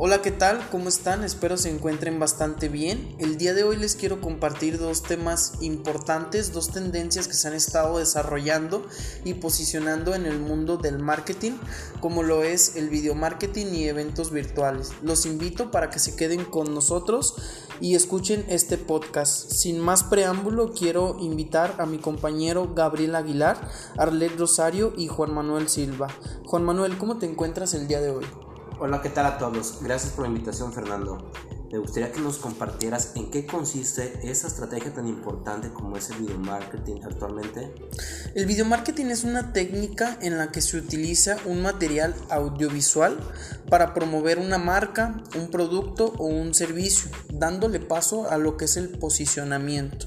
Hola, ¿qué tal? ¿Cómo están? Espero se encuentren bastante bien. El día de hoy les quiero compartir dos temas importantes, dos tendencias que se han estado desarrollando y posicionando en el mundo del marketing, como lo es el video marketing y eventos virtuales. Los invito para que se queden con nosotros y escuchen este podcast. Sin más preámbulo, quiero invitar a mi compañero Gabriel Aguilar, Arlet Rosario y Juan Manuel Silva. Juan Manuel, ¿cómo te encuentras el día de hoy? Hola, ¿qué tal a todos? Gracias por la invitación, Fernando. Me gustaría que nos compartieras en qué consiste esa estrategia tan importante como es el video marketing actualmente. El video marketing es una técnica en la que se utiliza un material audiovisual para promover una marca, un producto o un servicio, dándole paso a lo que es el posicionamiento.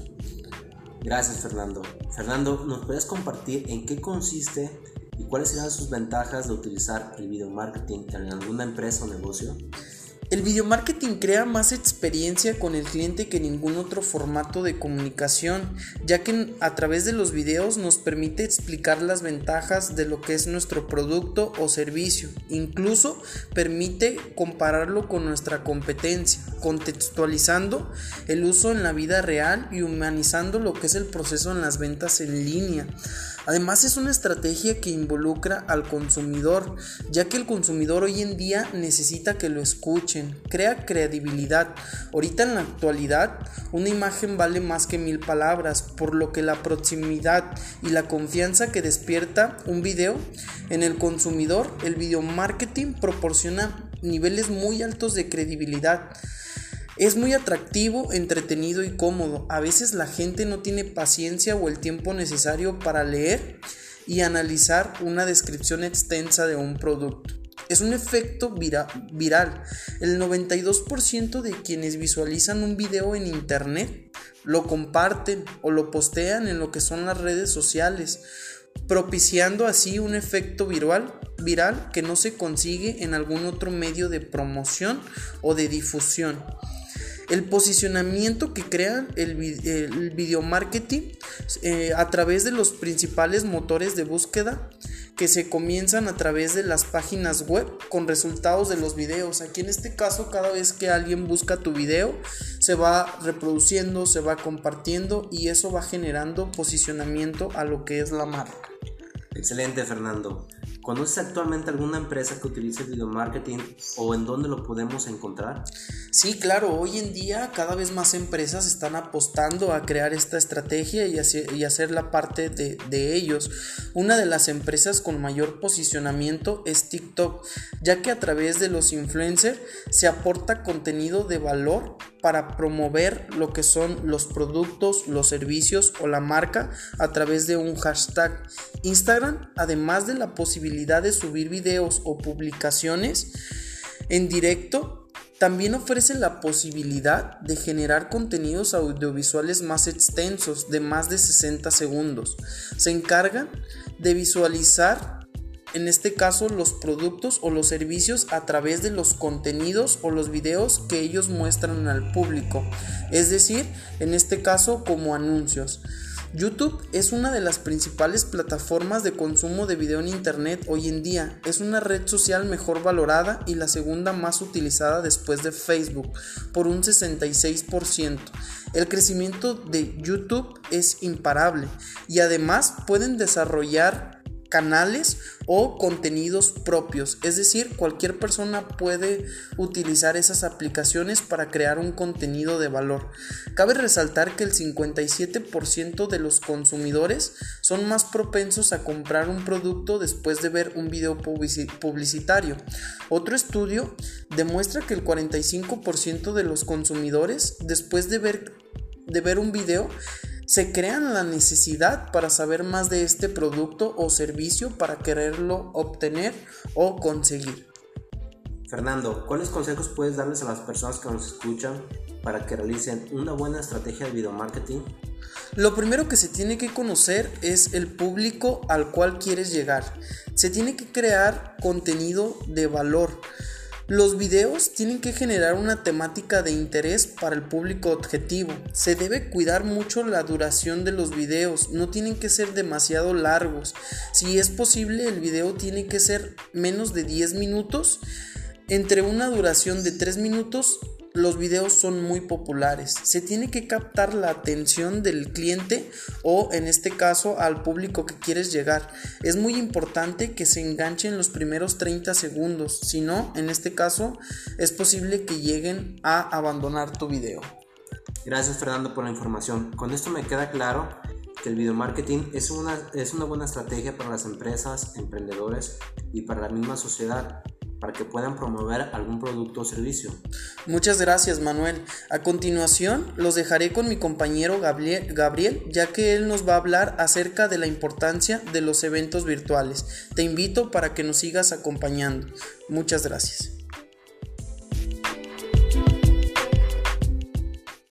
Gracias, Fernando. Fernando, ¿nos puedes compartir en qué consiste ¿Y cuáles serán sus ventajas de utilizar el video marketing en alguna empresa o negocio? El video marketing crea más experiencia con el cliente que ningún otro formato de comunicación, ya que a través de los videos nos permite explicar las ventajas de lo que es nuestro producto o servicio. Incluso permite compararlo con nuestra competencia, contextualizando el uso en la vida real y humanizando lo que es el proceso en las ventas en línea. Además es una estrategia que involucra al consumidor, ya que el consumidor hoy en día necesita que lo escuchen, crea credibilidad. Ahorita en la actualidad una imagen vale más que mil palabras, por lo que la proximidad y la confianza que despierta un video en el consumidor, el video marketing proporciona niveles muy altos de credibilidad. Es muy atractivo, entretenido y cómodo. A veces la gente no tiene paciencia o el tiempo necesario para leer y analizar una descripción extensa de un producto. Es un efecto viral. El 92% de quienes visualizan un video en internet lo comparten o lo postean en lo que son las redes sociales, propiciando así un efecto viral, viral que no se consigue en algún otro medio de promoción o de difusión. El posicionamiento que crea el, video marketing eh, a través de los principales motores de búsqueda que se comienzan a través de las páginas web con resultados de los videos. Aquí en este caso, cada vez que alguien busca tu video, se va reproduciendo, se va compartiendo y eso va generando posicionamiento a lo que es la marca. Excelente, Fernando. ¿Conoces actualmente alguna empresa que utilice video marketing o en dónde lo podemos encontrar? Sí, claro, hoy en día cada vez más empresas están apostando a crear esta estrategia y, hacer, la parte de, de ellos. Una de las empresas con mayor posicionamiento es TikTok, ya que a través de los influencers se aporta contenido de valor para promover lo que son los productos, los servicios o la marca a través de un hashtag. Instagram, además de la de subir videos o publicaciones en directo, también ofrece la posibilidad de generar contenidos audiovisuales más extensos de más de 60 segundos. Se encargan de visualizar en este caso los productos o los servicios a través de los contenidos o los videos que ellos muestran al público, es decir, en este caso como anuncios. YouTube es una de las principales plataformas de consumo de video en Internet hoy en día. Es una red social mejor valorada y la segunda más utilizada después de Facebook, por un 66%. El crecimiento de YouTube es imparable y además pueden desarrollar canales o contenidos propios. Es decir, cualquier persona puede utilizar esas aplicaciones para crear un contenido de valor. Cabe resaltar que el 57% de los consumidores son más propensos a comprar un producto después de ver un video publicitario. Otro estudio demuestra que el 45% de los consumidores después de ver, de ver un video se crean la necesidad para saber más de este producto o servicio para quererlo obtener o conseguir. Fernando, ¿cuáles consejos puedes darles a las personas que nos escuchan para que realicen una buena estrategia de video marketing? Lo primero que se tiene que conocer es el público al cual quieres llegar. Se tiene que crear contenido de valor. Los videos tienen que generar una temática de interés para el público objetivo. Se debe cuidar mucho la duración de los videos, no tienen que ser demasiado largos. Si es posible, el video tiene que ser menos de 10 minutos Entre una duración de 3 minutos los videos son muy populares. Se tiene que captar la atención del cliente o en este caso al público que quieres llegar. Es muy importante que se enganchen los primeros 30 segundos. Si no, en este caso es posible que lleguen a abandonar tu video. Gracias Fernando por la información. Con esto me queda claro que el video marketing es una, es una buena estrategia para las empresas, emprendedores y para la misma sociedad para que puedan promover algún producto o servicio. Muchas gracias Manuel. A continuación los dejaré con mi compañero Gabriel, ya que él nos va a hablar acerca de la importancia de los eventos virtuales. Te invito para que nos sigas acompañando. Muchas gracias.